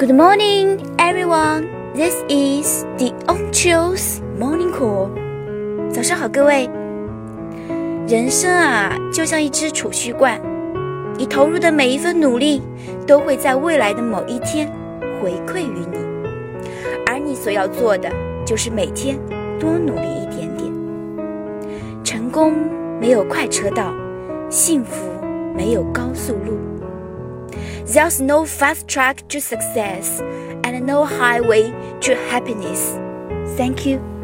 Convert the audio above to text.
Good morning, everyone. This is the Onchil's Morning Call. 早上好，各位。人生啊，就像一只储蓄罐，你投入的每一份努力，都会在未来的某一天回馈于你。而你所要做的，就是每天多努力一点点。成功没有快车道，幸福没有高速路。There's no fast track to success and no highway to happiness. Thank you.